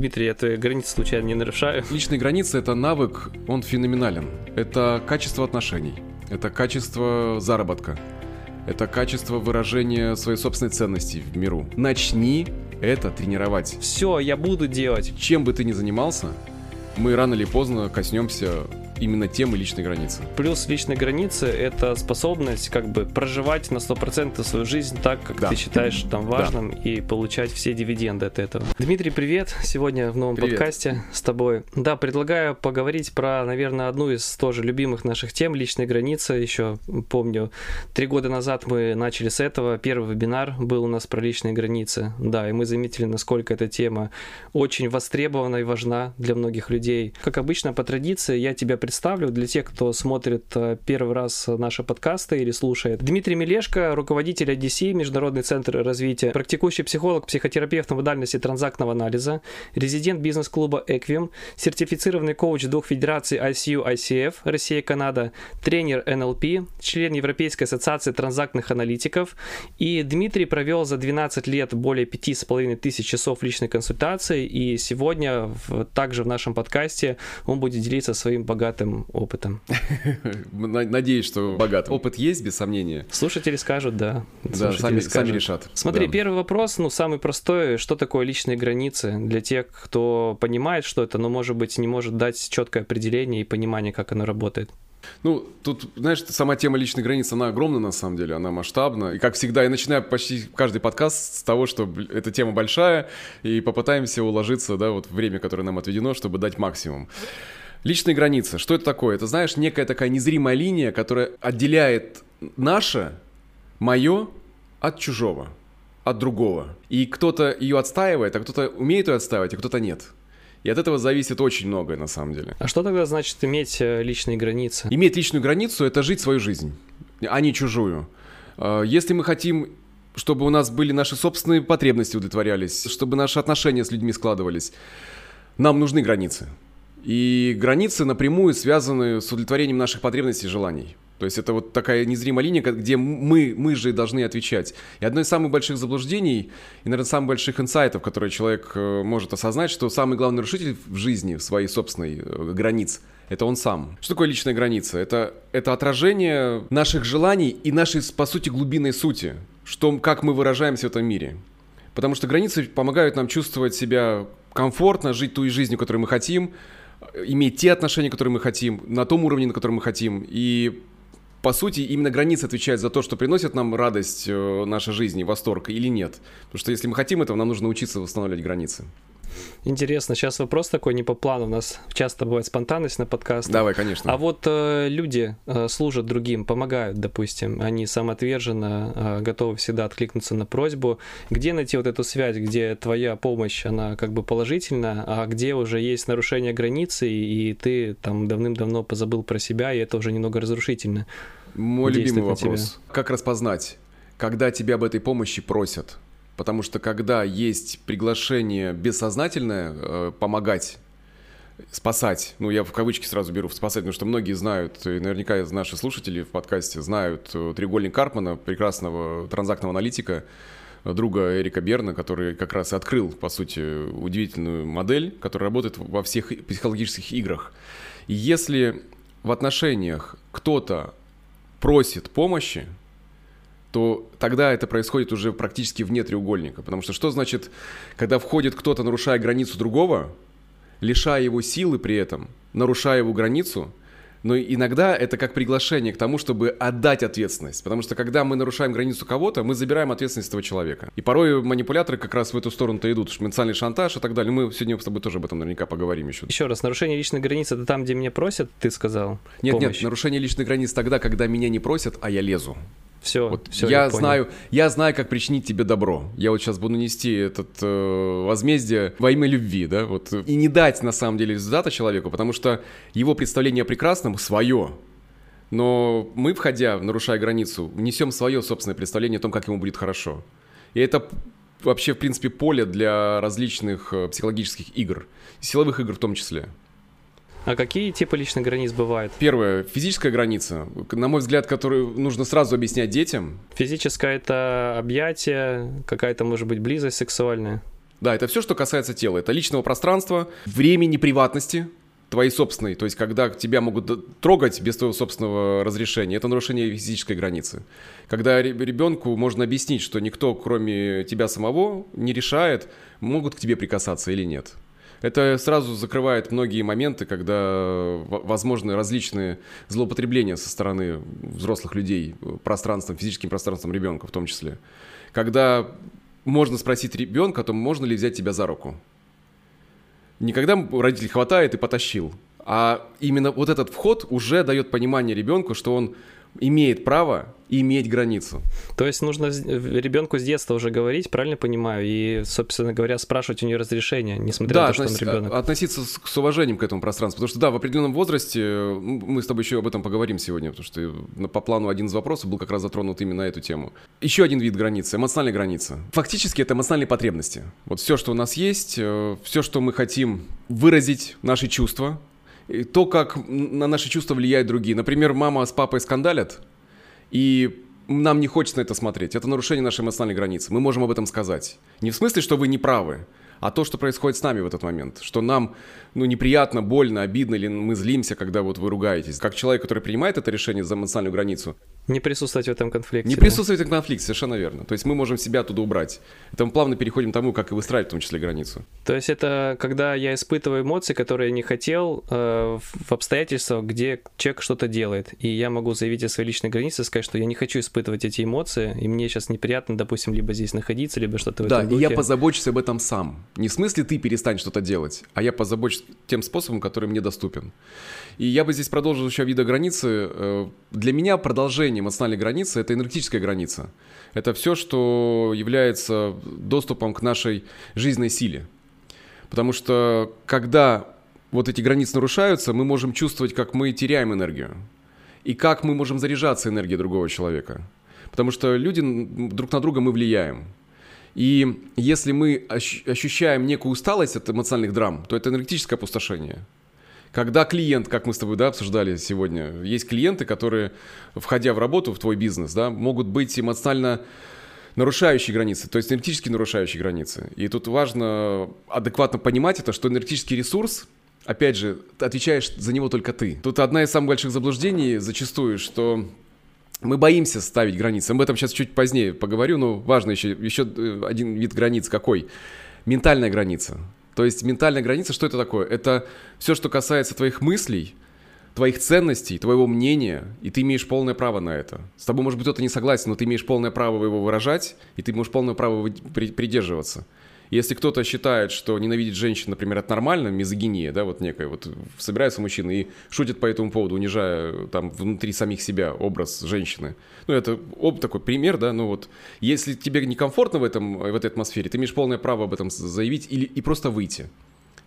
Дмитрий, я твои границы случайно не нарушаю? Личные границы — это навык, он феноменален. Это качество отношений, это качество заработка, это качество выражения своей собственной ценности в миру. Начни это тренировать. Все, я буду делать. Чем бы ты ни занимался, мы рано или поздно коснемся именно темы личной границы. Плюс личной границы — это способность как бы проживать на 100% свою жизнь так, как да. ты считаешь там важным, да. и получать все дивиденды от этого. Дмитрий, привет! Сегодня в новом привет. подкасте с тобой. Да, предлагаю поговорить про, наверное, одну из тоже любимых наших тем — личной границы. Еще помню, три года назад мы начали с этого. Первый вебинар был у нас про личные границы. Да, и мы заметили, насколько эта тема очень востребована и важна для многих людей. Как обычно, по традиции, я тебя представлю для тех, кто смотрит э, первый раз наши подкасты или слушает. Дмитрий Мелешко, руководитель IDC, Международный центр развития, практикующий психолог, психотерапевт на модальности транзактного анализа, резидент бизнес-клуба Equim, сертифицированный коуч двух федераций ICU, ICF, Россия и Канада, тренер NLP, член Европейской ассоциации транзактных аналитиков. И Дмитрий провел за 12 лет более 5,5 тысяч часов личной консультации. И сегодня также в нашем подкасте он будет делиться своим богатым богатым опытом. Надеюсь, что богат. Опыт есть, без сомнения. Слушатели скажут, да. Да, сами, скажут. сами решат. Смотри, да. первый вопрос, ну, самый простой. Что такое личные границы? Для тех, кто понимает, что это, но, может быть, не может дать четкое определение и понимание, как оно работает. Ну, тут, знаешь, сама тема личной границы, она огромна на самом деле, она масштабна. И как всегда, я начинаю почти каждый подкаст с того, что эта тема большая, и попытаемся уложиться, да, вот время, которое нам отведено, чтобы дать максимум. Личные границы. Что это такое? Это, знаешь, некая такая незримая линия, которая отделяет наше, мое от чужого, от другого. И кто-то ее отстаивает, а кто-то умеет ее отстаивать, а кто-то нет. И от этого зависит очень многое, на самом деле. А что тогда значит иметь э, личные границы? Иметь личную границу – это жить свою жизнь, а не чужую. Э, если мы хотим чтобы у нас были наши собственные потребности удовлетворялись, чтобы наши отношения с людьми складывались, нам нужны границы. И границы напрямую связаны с удовлетворением наших потребностей и желаний. То есть это вот такая незримая линия, где мы, мы же должны отвечать. И одно из самых больших заблуждений и, наверное, самых больших инсайтов, которые человек э, может осознать, что самый главный нарушитель в жизни, в своей собственной э, границ, это он сам. Что такое личная граница? Это, это отражение наших желаний и нашей, по сути, глубинной сути, что, как мы выражаемся в этом мире. Потому что границы помогают нам чувствовать себя комфортно, жить той жизнью, которую мы хотим, иметь те отношения, которые мы хотим, на том уровне, на котором мы хотим. И по сути, именно границы отвечают за то, что приносит нам радость э, наша жизнь, восторг или нет. Потому что если мы хотим этого, нам нужно учиться восстанавливать границы. Интересно, сейчас вопрос такой не по плану. У нас часто бывает спонтанность на подкастах. Давай, конечно. А вот э, люди э, служат другим, помогают, допустим, они самоотверженно э, готовы всегда откликнуться на просьбу. Где найти вот эту связь, где твоя помощь, она как бы положительна, а где уже есть нарушение границы, и ты там давным-давно позабыл про себя, и это уже немного разрушительно. Мой любимый вопрос. Как распознать, когда тебя об этой помощи просят? Потому что когда есть приглашение бессознательное э, помогать спасать, ну я в кавычки сразу беру спасать, потому что многие знают, и наверняка наши слушатели в подкасте знают э, треугольник Карпмана, прекрасного транзактного аналитика, друга Эрика Берна, который как раз открыл, по сути, удивительную модель, которая работает во всех психологических играх. И если в отношениях кто-то просит помощи, то тогда это происходит уже практически вне треугольника. Потому что что значит, когда входит кто-то, нарушая границу другого, лишая его силы при этом, нарушая его границу, но иногда это как приглашение к тому, чтобы отдать ответственность. Потому что когда мы нарушаем границу кого-то, мы забираем ответственность этого человека. И порой манипуляторы как раз в эту сторону-то идут. Ментальный шантаж и так далее. Мы сегодня с тобой тоже об этом наверняка поговорим еще. Еще раз, нарушение личной границы это там, где меня просят, ты сказал? Нет, помощь. нет, нарушение личной границы тогда, когда меня не просят, а я лезу. Все, вот все я, я знаю, я знаю, как причинить тебе добро. Я вот сейчас буду нести этот э, возмездие во имя любви, да, вот и не дать на самом деле результата человеку, потому что его представление о прекрасном свое. Но мы, входя, нарушая границу, несем свое собственное представление о том, как ему будет хорошо. И это вообще, в принципе, поле для различных э, психологических игр, силовых игр в том числе. А какие типы личных границ бывают? Первое, физическая граница, на мой взгляд, которую нужно сразу объяснять детям. Физическая это объятие, какая-то, может быть, близость сексуальная. Да, это все, что касается тела. Это личного пространства, времени, приватности, твоей собственной, то есть когда тебя могут трогать без твоего собственного разрешения, это нарушение физической границы. Когда ребенку можно объяснить, что никто, кроме тебя самого, не решает, могут к тебе прикасаться или нет. Это сразу закрывает многие моменты, когда возможны различные злоупотребления со стороны взрослых людей пространством, физическим пространством ребенка в том числе. Когда можно спросить ребенка о том, можно ли взять тебя за руку не когда родитель хватает и потащил, а именно вот этот вход уже дает понимание ребенку, что он имеет право иметь границу. То есть нужно ребенку с детства уже говорить, правильно понимаю, и, собственно говоря, спрашивать у нее разрешение, несмотря да, на то, что относ... он ребенок. относиться с, с уважением к этому пространству. Потому что, да, в определенном возрасте, мы с тобой еще об этом поговорим сегодня, потому что по плану один из вопросов был как раз затронут именно эту тему. Еще один вид границы, эмоциональная граница. Фактически это эмоциональные потребности. Вот все, что у нас есть, э, все, что мы хотим выразить, наши чувства, то, как на наши чувства влияют другие. Например, мама с папой скандалят, и нам не хочется на это смотреть. Это нарушение нашей эмоциональной границы. Мы можем об этом сказать. Не в смысле, что вы не правы, а то, что происходит с нами в этот момент. Что нам ну, неприятно, больно, обидно, или мы злимся, когда вот вы ругаетесь. Как человек, который принимает это решение за эмоциональную границу. Не присутствовать в этом конфликте. Не да? присутствовать в этом конфликте, совершенно верно. То есть мы можем себя оттуда убрать. Это мы плавно переходим к тому, как и выстраивать в том числе границу. То есть это когда я испытываю эмоции, которые я не хотел, э, в обстоятельствах, где человек что-то делает. И я могу заявить о своей личной границе, сказать, что я не хочу испытывать эти эмоции, и мне сейчас неприятно, допустим, либо здесь находиться, либо что-то в да, этом духе. Да, и я позабочусь об этом сам. Не в смысле ты перестань что-то делать, а я позабочусь тем способом, который мне доступен. И я бы здесь продолжил еще вида границы. Э, для меня продолжение эмоциональной границы — это энергетическая граница. Это все, что является доступом к нашей жизненной силе. Потому что когда вот эти границы нарушаются, мы можем чувствовать, как мы теряем энергию. И как мы можем заряжаться энергией другого человека. Потому что люди друг на друга мы влияем. И если мы ощущаем некую усталость от эмоциональных драм, то это энергетическое опустошение. Когда клиент, как мы с тобой да, обсуждали сегодня, есть клиенты, которые, входя в работу, в твой бизнес, да, могут быть эмоционально нарушающие границы, то есть энергетически нарушающие границы. И тут важно адекватно понимать это, что энергетический ресурс, опять же, отвечаешь за него только ты. Тут одна из самых больших заблуждений зачастую, что мы боимся ставить границы. Об этом сейчас чуть позднее поговорю, но важно еще, еще э, один вид границ какой. Ментальная граница. То есть ментальная граница, что это такое? Это все, что касается твоих мыслей, твоих ценностей, твоего мнения, и ты имеешь полное право на это. С тобой, может быть, кто-то не согласен, но ты имеешь полное право его выражать, и ты можешь полное право придерживаться. Если кто-то считает, что ненавидеть женщин, например, это нормально, мизогиния, да, вот некая, вот собираются мужчины и шутят по этому поводу, унижая там внутри самих себя образ женщины. Ну, это об такой пример, да, ну вот, если тебе некомфортно в, этом, в этой атмосфере, ты имеешь полное право об этом заявить или и просто выйти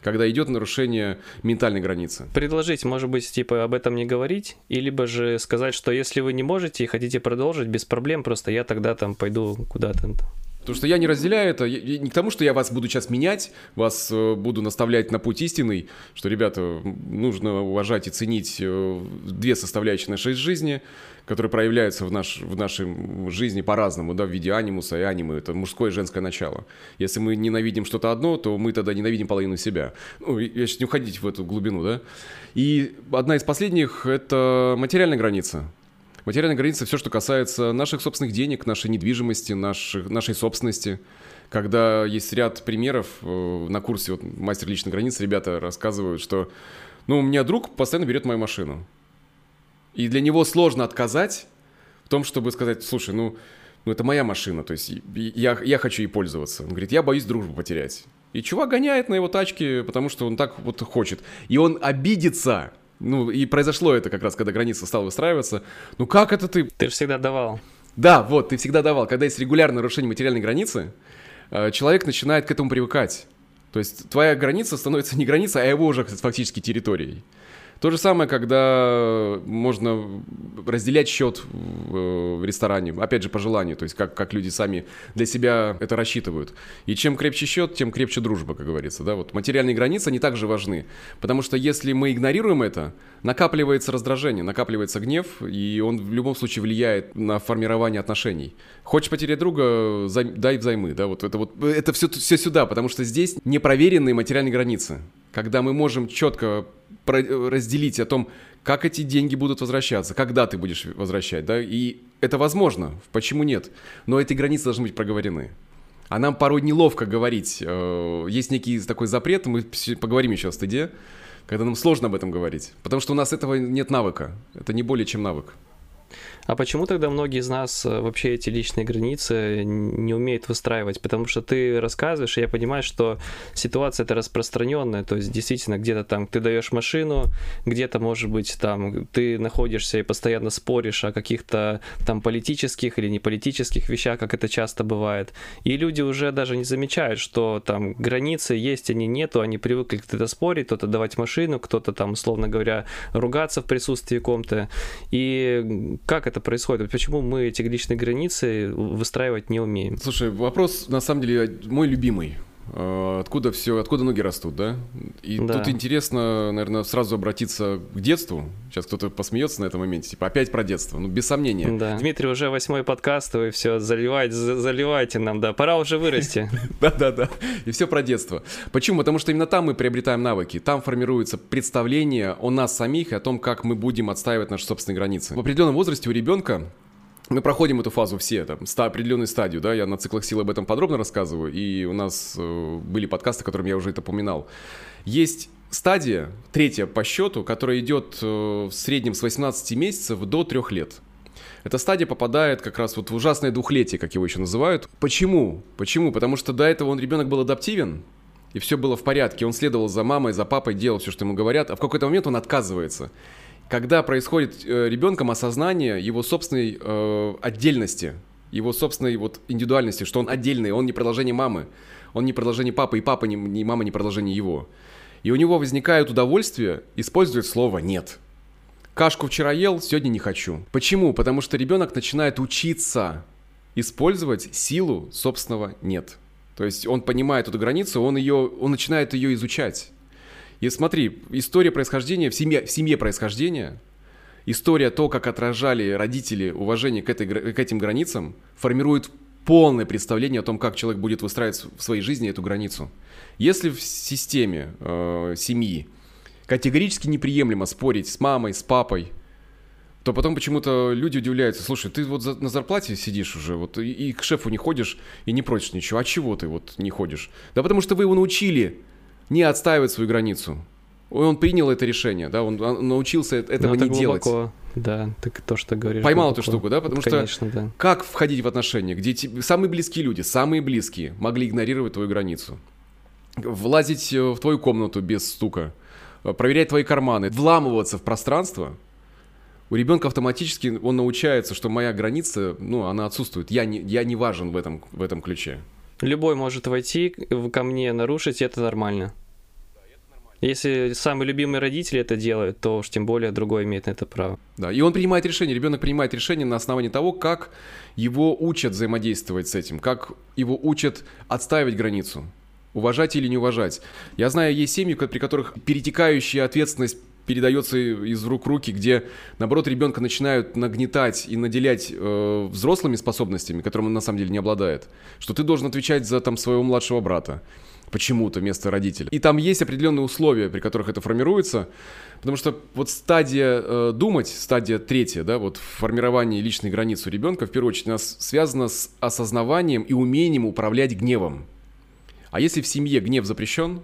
когда идет нарушение ментальной границы. Предложить, может быть, типа об этом не говорить, или либо же сказать, что если вы не можете и хотите продолжить, без проблем, просто я тогда там пойду куда-то. Потому что я не разделяю это, не к тому, что я вас буду сейчас менять, вас э, буду наставлять на путь истинный, что, ребята, нужно уважать и ценить э, две составляющие нашей жизни, которые проявляются в, наш, в нашей жизни по-разному, да, в виде анимуса и анимы, это мужское и женское начало. Если мы ненавидим что-то одно, то мы тогда ненавидим половину себя. Ну, я сейчас не уходить в эту глубину, да. И одна из последних – это материальная граница. Материальная граница – все, что касается наших собственных денег, нашей недвижимости, наших, нашей собственности. Когда есть ряд примеров э, на курсе вот, «Мастер личной границы», ребята рассказывают, что ну, у меня друг постоянно берет мою машину. И для него сложно отказать в том, чтобы сказать, слушай, ну, ну это моя машина, то есть я, я хочу ей пользоваться. Он говорит, я боюсь дружбу потерять. И чувак гоняет на его тачке, потому что он так вот хочет. И он обидится, ну, и произошло это как раз, когда граница стала выстраиваться. Ну, как это ты... Ты же всегда давал. Да, вот, ты всегда давал. Когда есть регулярное нарушение материальной границы, э, человек начинает к этому привыкать. То есть твоя граница становится не границей, а его уже фактически территорией. То же самое, когда можно разделять счет в ресторане, опять же, по желанию, то есть как, как люди сами для себя это рассчитывают. И чем крепче счет, тем крепче дружба, как говорится. Да? Вот материальные границы, они также важны, потому что если мы игнорируем это, накапливается раздражение, накапливается гнев, и он в любом случае влияет на формирование отношений. Хочешь потерять друга, дай взаймы, да, вот это вот, это все, все сюда, потому что здесь непроверенные материальные границы, когда мы можем четко разделить о том, как эти деньги будут возвращаться, когда ты будешь возвращать, да, и это возможно, почему нет, но эти границы должны быть проговорены. А нам порой неловко говорить. Э, есть некий такой запрет, мы поговорим еще о стыде, когда нам сложно об этом говорить, потому что у нас этого нет навыка, это не более чем навык. А почему тогда многие из нас э, вообще эти личные границы не умеют выстраивать? Потому что ты рассказываешь, и я понимаю, что ситуация это распространенная, то есть действительно где-то там ты даешь машину, где-то, может быть, там ты находишься и постоянно споришь о каких-то там политических или неполитических вещах, как это часто бывает. И люди уже даже не замечают, что там границы есть, они нету, они привыкли кто-то спорить, кто-то давать машину, кто-то там, условно говоря, ругаться в присутствии ком-то. И как это происходит? Почему мы эти личные границы выстраивать не умеем? Слушай, вопрос на самом деле мой любимый. А, откуда все, откуда ноги растут, да? И да. тут интересно, наверное, сразу обратиться к детству. Сейчас кто-то посмеется на этом моменте, типа опять про детство, ну без сомнения. Да. Дмитрий уже восьмой подкаст, вы все заливайте, заливайте нам, да, пора уже вырасти. Да-да-да, и все про детство. Почему? Потому что именно там мы приобретаем навыки, там формируется представление о нас самих и о том, как мы будем отстаивать наши собственные границы. В определенном возрасте у ребенка мы проходим эту фазу все, там, ста, определенную стадию, да, я на циклах сил об этом подробно рассказываю, и у нас э, были подкасты, которым я уже это упоминал. Есть стадия, третья по счету, которая идет э, в среднем с 18 месяцев до 3 лет. Эта стадия попадает как раз вот в ужасное двухлетие, как его еще называют. Почему? Почему? Потому что до этого он ребенок был адаптивен, и все было в порядке. Он следовал за мамой, за папой, делал все, что ему говорят, а в какой-то момент он отказывается когда происходит э, ребенком осознание его собственной э, отдельности, его собственной вот индивидуальности, что он отдельный, он не продолжение мамы, он не продолжение папы, и папа не, не мама не продолжение его. И у него возникает удовольствие использовать слово «нет». Кашку вчера ел, сегодня не хочу. Почему? Потому что ребенок начинает учиться использовать силу собственного «нет». То есть он понимает эту границу, он, ее, он начинает ее изучать. И смотри, история происхождения в семье, в семье происхождения, история то, как отражали родители уважение к, этой, к этим границам, формирует полное представление о том, как человек будет выстраивать в своей жизни эту границу. Если в системе э, семьи категорически неприемлемо спорить с мамой, с папой, то потом почему-то люди удивляются, слушай, ты вот за, на зарплате сидишь уже, вот и, и к шефу не ходишь и не просишь ничего, а чего ты вот не ходишь? Да потому что вы его научили не отстаивать свою границу. Он принял это решение, да, он научился этого Но не делать. Да, так то, что говоришь. Поймал глубоко. эту штуку, да, потому Конечно, что да. как входить в отношения, где тебе, самые близкие люди, самые близкие могли игнорировать твою границу, влазить э, в твою комнату без стука, э, проверять твои карманы, вламываться в пространство, у ребенка автоматически он научается, что моя граница, ну, она отсутствует. Я не, я не важен в этом, в этом ключе. Любой может войти ко мне, нарушить, это нормально. Если самые любимые родители это делают, то уж тем более другой имеет на это право. Да, и он принимает решение, ребенок принимает решение на основании того, как его учат взаимодействовать с этим, как его учат отстаивать границу, уважать или не уважать. Я знаю, есть семьи, при которых перетекающая ответственность передается из рук в руки, где, наоборот, ребенка начинают нагнетать и наделять э, взрослыми способностями, которыми он на самом деле не обладает. Что ты должен отвечать за там своего младшего брата почему-то вместо родителя. И там есть определенные условия, при которых это формируется, потому что вот стадия э, думать, стадия третья, да, вот формирование личной границы у ребенка, в первую очередь, у нас связано с осознаванием и умением управлять гневом. А если в семье гнев запрещен,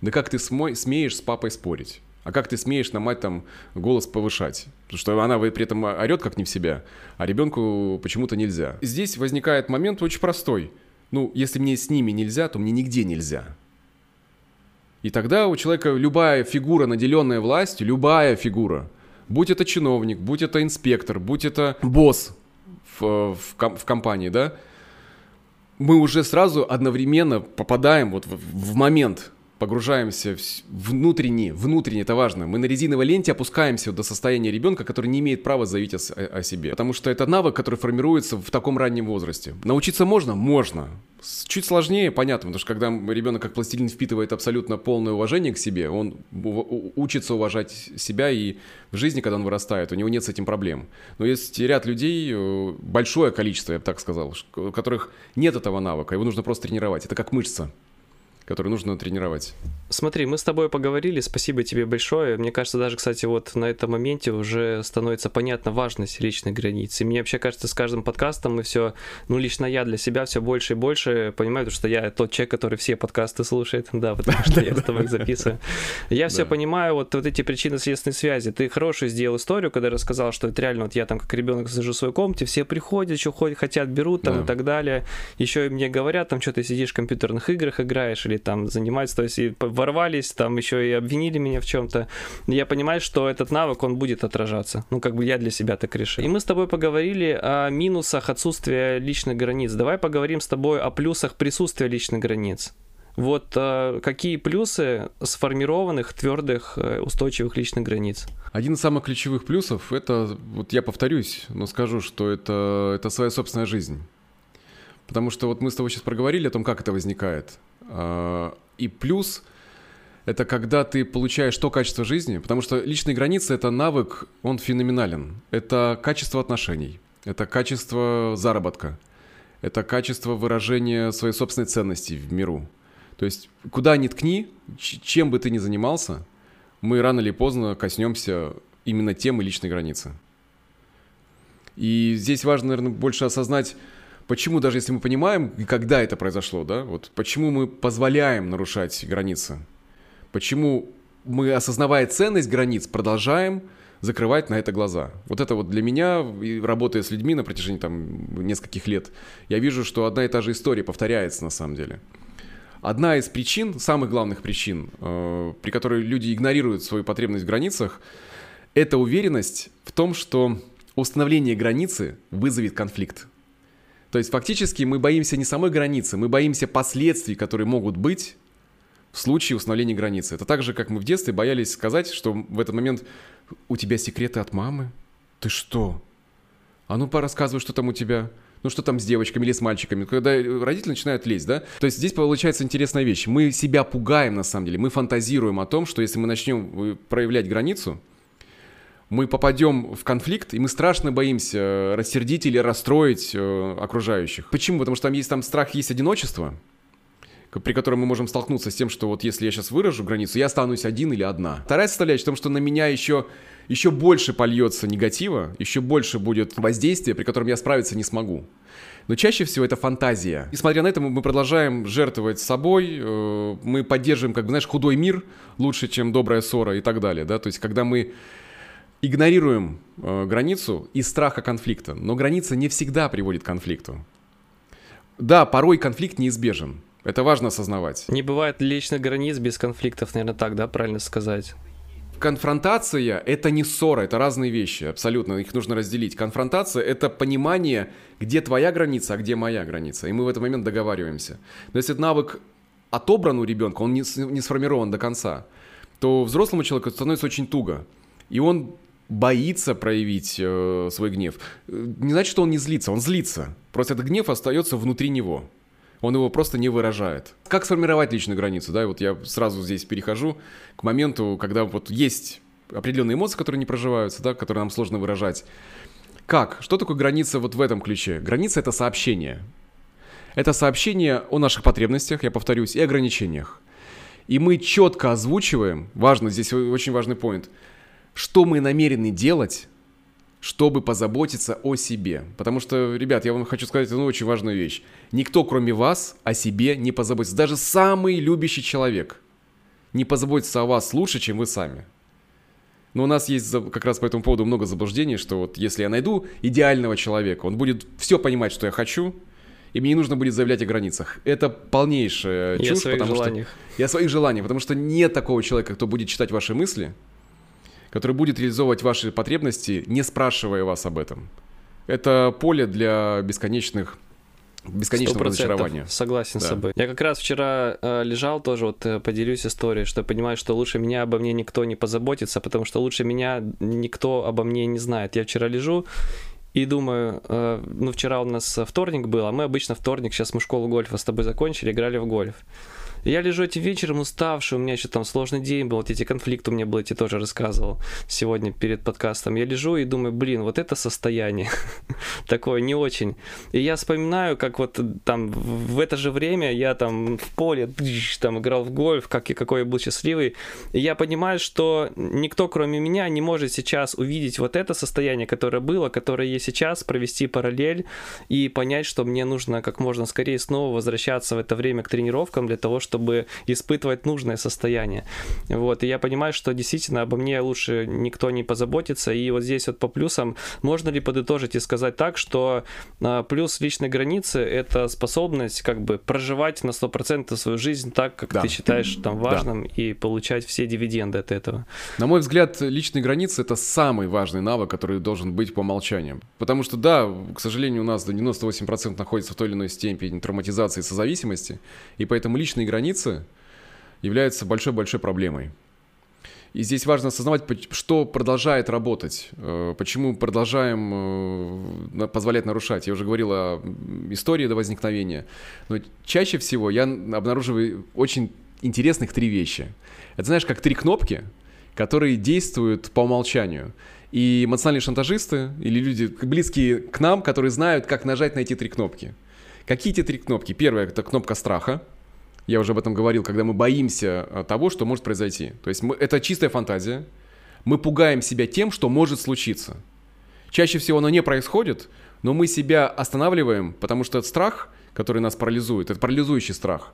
да как ты смеешь с папой спорить? А как ты смеешь на мать там голос повышать? Потому что она при этом орет как не в себя, а ребенку почему-то нельзя. Здесь возникает момент очень простой – ну, если мне с ними нельзя, то мне нигде нельзя. И тогда у человека любая фигура, наделенная властью, любая фигура, будь это чиновник, будь это инспектор, будь это босс в, в, в компании, да, мы уже сразу одновременно попадаем вот в, в момент погружаемся внутренне, внутренне, это важно. Мы на резиновой ленте опускаемся до состояния ребенка, который не имеет права заявить о, о, о себе. Потому что это навык, который формируется в таком раннем возрасте. Научиться можно? Можно. Чуть сложнее, понятно, потому что когда ребенок как пластилин впитывает абсолютно полное уважение к себе, он учится уважать себя и в жизни, когда он вырастает, у него нет с этим проблем. Но есть ряд людей, э, большое количество, я бы так сказал, у которых нет этого навыка, его нужно просто тренировать. Это как мышца который нужно тренировать. Смотри, мы с тобой поговорили, спасибо тебе большое. Мне кажется, даже, кстати, вот на этом моменте уже становится понятна важность личной границы. И мне вообще кажется, с каждым подкастом мы все, ну, лично я для себя все больше и больше понимаю, что я тот человек, который все подкасты слушает, да, потому что я с тобой их записываю. Я все понимаю, вот, вот эти причины следственной связи. Ты хорошую сделал историю, когда рассказал, что это реально, вот я там как ребенок сижу в своей комнате, все приходят, что ходят, хотят, берут там и так далее. Еще и мне говорят, там, что ты сидишь в компьютерных играх играешь или или там занимаются, то есть и ворвались, там еще и обвинили меня в чем-то. Я понимаю, что этот навык, он будет отражаться. Ну, как бы я для себя так решил. И мы с тобой поговорили о минусах отсутствия личных границ. Давай поговорим с тобой о плюсах присутствия личных границ. Вот э, какие плюсы сформированных, твердых, э, устойчивых личных границ? Один из самых ключевых плюсов это, вот я повторюсь, но скажу, что это, это своя собственная жизнь. Потому что вот мы с тобой сейчас проговорили о том, как это возникает. А, и плюс это когда ты получаешь то качество жизни, потому что личные границы — это навык, он феноменален. Это качество отношений, это качество заработка, это качество выражения своей собственной ценности в миру. То есть куда ни ткни, чем бы ты ни занимался, мы рано или поздно коснемся именно темы личной границы. И здесь важно, наверное, больше осознать, почему даже если мы понимаем, когда это произошло, да, вот почему мы позволяем нарушать границы, почему мы, осознавая ценность границ, продолжаем закрывать на это глаза. Вот это вот для меня, работая с людьми на протяжении там нескольких лет, я вижу, что одна и та же история повторяется на самом деле. Одна из причин, самых главных причин, э, при которой люди игнорируют свою потребность в границах, это уверенность в том, что установление границы вызовет конфликт. То есть фактически мы боимся не самой границы, мы боимся последствий, которые могут быть в случае установления границы. Это так же, как мы в детстве боялись сказать, что в этот момент у тебя секреты от мамы? Ты что? А ну порассказывай, что там у тебя ну что там с девочками или с мальчиками, когда родители начинают лезть, да? То есть здесь получается интересная вещь. Мы себя пугаем на самом деле, мы фантазируем о том, что если мы начнем э, проявлять границу, мы попадем в конфликт, и мы страшно боимся рассердить или расстроить э, окружающих. Почему? Потому что там есть там страх, есть одиночество, при котором мы можем столкнуться с тем, что вот если я сейчас выражу границу, я останусь один или одна. Вторая составляющая в том, что на меня еще, еще больше польется негатива, еще больше будет воздействия, при котором я справиться не смогу. Но чаще всего это фантазия. И смотря на это, мы продолжаем жертвовать собой, э, мы поддерживаем, как бы, знаешь, худой мир лучше, чем добрая ссора и так далее, да, то есть когда мы игнорируем э, границу из страха конфликта, но граница не всегда приводит к конфликту. Да, порой конфликт неизбежен. Это важно осознавать. Не бывает личных границ без конфликтов, наверное, так, да, правильно сказать? Конфронтация — это не ссора, это разные вещи, абсолютно, их нужно разделить. Конфронтация — это понимание, где твоя граница, а где моя граница, и мы в этот момент договариваемся. Но если навык отобран у ребенка, он не, не сформирован до конца, то взрослому человеку становится очень туго. И он боится проявить э, свой гнев. Не значит, что он не злится, он злится. Просто этот гнев остается внутри него. Он его просто не выражает. Как сформировать личную границу? Да, вот я сразу здесь перехожу к моменту, когда вот есть определенные эмоции, которые не проживаются, да, которые нам сложно выражать. Как? Что такое граница вот в этом ключе? Граница — это сообщение. Это сообщение о наших потребностях, я повторюсь, и ограничениях. И мы четко озвучиваем, важно, здесь очень важный поинт, что мы намерены делать, чтобы позаботиться о себе. Потому что, ребят, я вам хочу сказать одну очень важную вещь. Никто, кроме вас, о себе не позаботится. Даже самый любящий человек не позаботится о вас лучше, чем вы сами. Но у нас есть как раз по этому поводу много заблуждений, что вот если я найду идеального человека, он будет все понимать, что я хочу, и мне не нужно будет заявлять о границах. Это полнейшая чушь, я потому желаниях. что... Я о своих желаниях. Потому что нет такого человека, кто будет читать ваши мысли, который будет реализовывать ваши потребности, не спрашивая вас об этом. Это поле для бесконечных бесконечного разочарования. Согласен да. с собой. Я как раз вчера э, лежал тоже, вот э, поделюсь историей, что я понимаю, что лучше меня обо мне никто не позаботится, потому что лучше меня никто обо мне не знает. Я вчера лежу и думаю, э, ну вчера у нас вторник был, а мы обычно вторник, сейчас мы школу гольфа с тобой закончили, играли в гольф. Я лежу этим вечером уставший, у меня еще там сложный день был, вот эти конфликты у меня были, я тебе тоже рассказывал сегодня перед подкастом. Я лежу и думаю, блин, вот это состояние такое не очень. И я вспоминаю, как вот там в это же время я там в поле там играл в гольф, как и какой я был счастливый. И я понимаю, что никто, кроме меня, не может сейчас увидеть вот это состояние, которое было, которое есть сейчас, провести параллель и понять, что мне нужно как можно скорее снова возвращаться в это время к тренировкам для того, чтобы чтобы испытывать нужное состояние. Вот, и я понимаю, что действительно обо мне лучше никто не позаботится, и вот здесь вот по плюсам можно ли подытожить и сказать так, что а, плюс личной границы — это способность как бы проживать на 100% свою жизнь так, как да. ты считаешь там важным, да. и получать все дивиденды от этого. На мой взгляд, личные границы — это самый важный навык, который должен быть по умолчанию. Потому что, да, к сожалению, у нас до 98% находится в той или иной степени травматизации и созависимости, и поэтому личные границы границы является большой-большой проблемой. И здесь важно осознавать, что продолжает работать, э, почему продолжаем э, позволять нарушать. Я уже говорил о истории до возникновения, но чаще всего я обнаруживаю очень интересных три вещи. Это знаешь, как три кнопки, которые действуют по умолчанию. И эмоциональные шантажисты или люди близкие к нам, которые знают, как нажать на эти три кнопки. Какие эти три кнопки? Первая – это кнопка страха – я уже об этом говорил, когда мы боимся э, того, что может произойти. То есть мы, это чистая фантазия. Мы пугаем себя тем, что может случиться. Чаще всего оно не происходит, но мы себя останавливаем, потому что страх, который нас парализует, это парализующий страх,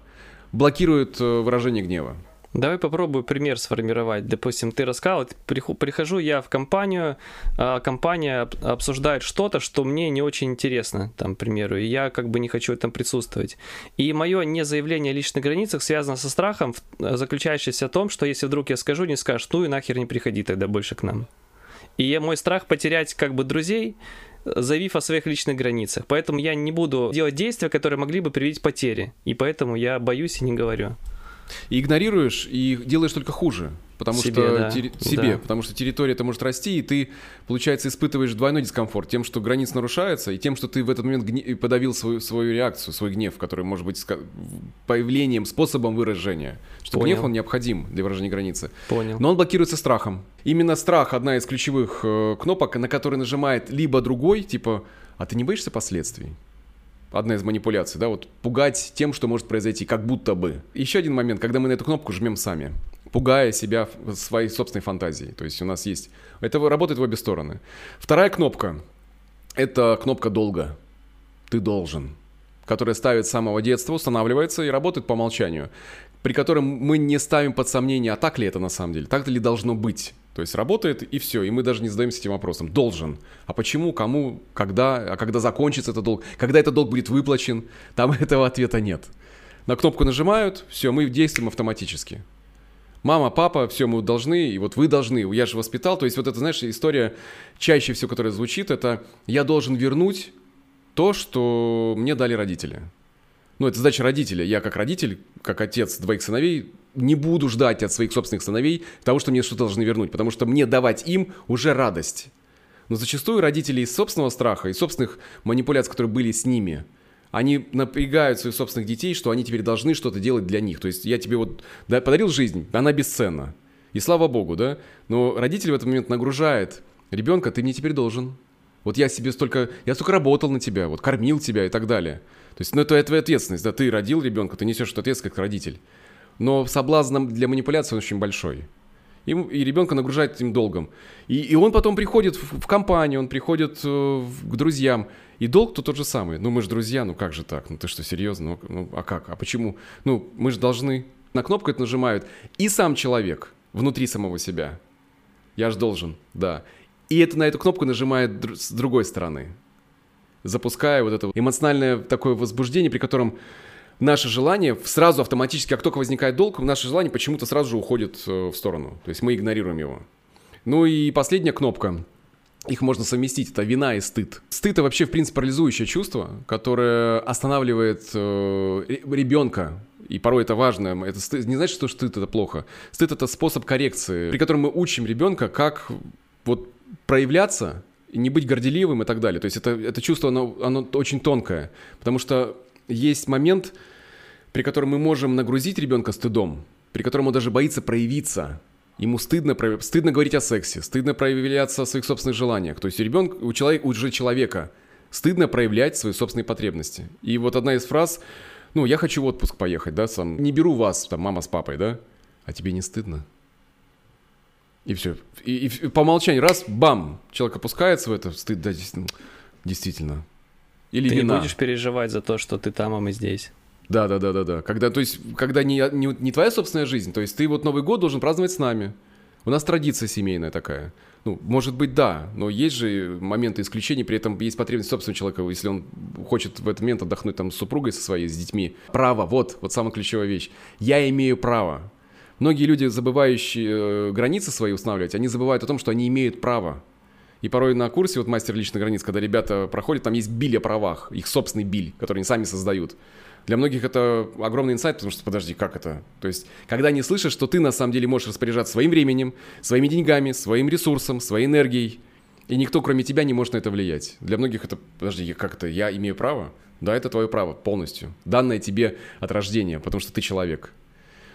блокирует э, выражение гнева. Давай попробую пример сформировать. Допустим, ты рассказал, прихожу я в компанию, а компания обсуждает что-то, что мне не очень интересно, там, к примеру, и я как бы не хочу там присутствовать. И мое незаявление о личных границах связано со страхом, заключающимся в том, что если вдруг я скажу, не скажешь, ну и нахер не приходи тогда больше к нам. И мой страх потерять как бы друзей, заявив о своих личных границах. Поэтому я не буду делать действия, которые могли бы привить потери. И поэтому я боюсь и не говорю. И игнорируешь, и делаешь только хуже. Потому себе, что да. Тери... себе, да. потому что территория это может расти, и ты, получается, испытываешь двойной дискомфорт тем, что граница нарушается, и тем, что ты в этот момент гне... подавил свою, свою реакцию, свой гнев, который может быть появлением, способом выражения. Что Понял. гнев он необходим для выражения границы. Понял. Но он блокируется страхом. Именно страх одна из ключевых э, кнопок, на которые нажимает либо другой, типа, а ты не боишься последствий? Одна из манипуляций, да, вот пугать тем, что может произойти, как будто бы. Еще один момент, когда мы на эту кнопку жмем сами, пугая себя своей собственной фантазией. То есть у нас есть... Это работает в обе стороны. Вторая кнопка — это кнопка «долго». Ты должен которая ставит с самого детства, устанавливается и работает по умолчанию, при котором мы не ставим под сомнение, а так ли это на самом деле, так ли должно быть. То есть работает и все, и мы даже не задаемся этим вопросом. Должен. А почему, кому, когда, а когда закончится этот долг, когда этот долг будет выплачен, там этого ответа нет. На кнопку нажимают, все, мы действуем автоматически. Мама, папа, все, мы должны, и вот вы должны, я же воспитал. То есть вот это, знаешь, история чаще всего, которая звучит, это я должен вернуть то, что мне дали родители. Ну, это задача родителя. Я как родитель, как отец двоих сыновей, не буду ждать от своих собственных сыновей того, что мне что-то должны вернуть, потому что мне давать им уже радость. Но зачастую родители из собственного страха, из собственных манипуляций, которые были с ними, они напрягают своих собственных детей, что они теперь должны что-то делать для них. То есть я тебе вот да, подарил жизнь, она бесценна. И слава богу, да? Но родитель в этот момент нагружает ребенка, ты мне теперь должен. Вот я себе столько, я столько работал на тебя, вот кормил тебя и так далее. То есть, ну это твоя ответственность, да, ты родил ребенка, ты несешь эту ответственность как родитель но соблазн для манипуляции очень большой. И, и ребенка нагружает этим долгом. И, и он потом приходит в, в компанию, он приходит э, в, к друзьям. И долг-то тот же самый. Ну, мы же друзья, ну как же так? Ну ты что, серьезно? Ну, ну а как? А почему? Ну, мы же должны. На кнопку это нажимают. И сам человек внутри самого себя. Я же должен, да. И это на эту кнопку нажимает с другой стороны. Запуская вот это эмоциональное такое возбуждение, при котором наше желание сразу автоматически, как только возникает долг, наше желание почему-то сразу же уходит э, в сторону. То есть мы игнорируем его. Ну и последняя кнопка их можно совместить. Это вина и стыд. Стыд это вообще, в принципе, парализующее чувство, которое останавливает э, ребенка. И порой это важно. Это стыд, не значит, что стыд это плохо. Стыд это способ коррекции, при котором мы учим ребенка, как вот проявляться не быть горделивым и так далее. То есть это, это чувство, оно, оно очень тонкое. Потому что есть момент, при котором мы можем нагрузить ребенка стыдом, при котором он даже боится проявиться. Ему стыдно, стыдно говорить о сексе, стыдно проявляться о своих собственных желаниях. То есть у ребенка, у человека, уже человека стыдно проявлять свои собственные потребности. И вот одна из фраз, ну, я хочу в отпуск поехать, да, сам, не беру вас, там, мама с папой, да, а тебе не стыдно? И все. И, и по умолчанию раз, бам, человек опускается в это, стыд, да, действительно. действительно. Или ты вина. не будешь переживать за то, что ты там, а мы здесь. Да, да, да, да, да. Когда, то есть, когда не, не, не твоя собственная жизнь, то есть ты вот Новый год должен праздновать с нами. У нас традиция семейная такая. Ну, может быть, да, но есть же моменты исключений, при этом есть потребность собственного человека, если он хочет в этот момент отдохнуть там с супругой со своей, с детьми. Право, вот, вот самая ключевая вещь. Я имею право. Многие люди, забывающие э, границы свои устанавливать, они забывают о том, что они имеют право. И порой на курсе, вот мастер личных границ, когда ребята проходят, там есть биль о правах, их собственный биль, который они сами создают. Для многих это огромный инсайт, потому что, подожди, как это? То есть, когда не слышишь, что ты на самом деле можешь распоряжаться своим временем, своими деньгами, своим ресурсом, своей энергией, и никто, кроме тебя, не может на это влиять. Для многих это, подожди, как это, я имею право? Да, это твое право полностью, данное тебе от рождения, потому что ты человек.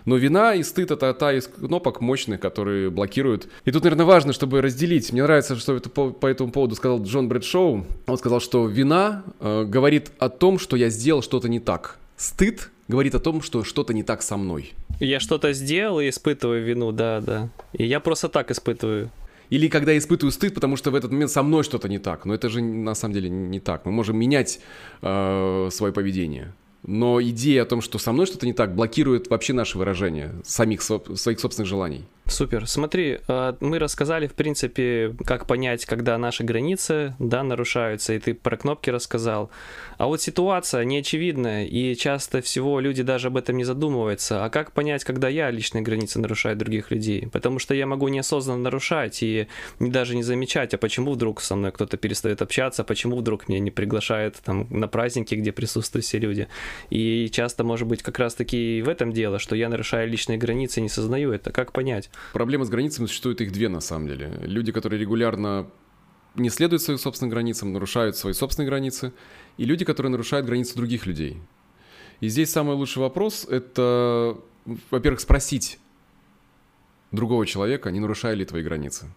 Но вина и стыд это та из кнопок мощных, которые блокируют. И тут, наверное, важно, чтобы разделить. Мне нравится, что это по, по этому поводу сказал Джон Брэдшоу. Он сказал, что вина э, говорит о том, что я сделал что-то не так. Стыд говорит о том, что что-то не так со мной. Я что-то сделал и испытываю вину, да, да. И я просто так испытываю. Или когда я испытываю стыд, потому что в этот момент со мной что-то не так. Но это же на самом деле не так. Мы можем менять э, свое поведение но идея о том, что со мной что-то не так, блокирует вообще наше выражение самих своих собственных желаний. Супер. Смотри, а, мы рассказали, в принципе, как понять, когда наши границы, да, нарушаются, и ты про кнопки рассказал. А вот ситуация неочевидная, и часто всего люди даже об этом не задумываются. А как понять, когда я личные границы нарушаю других людей? Потому что я могу неосознанно нарушать и даже не замечать, а почему вдруг со мной кто-то перестает общаться, почему вдруг меня не приглашают там на праздники, где присутствуют все люди. И часто, может быть, как раз-таки в этом дело, что я нарушаю личные границы не сознаю это. Как понять? Проблема с границами существует их две на самом деле. Люди, которые регулярно не следуют своим собственным границам, нарушают свои собственные границы, и люди, которые нарушают границы других людей. И здесь самый лучший вопрос – это, во-первых, спросить другого человека, не нарушая ли твои границы.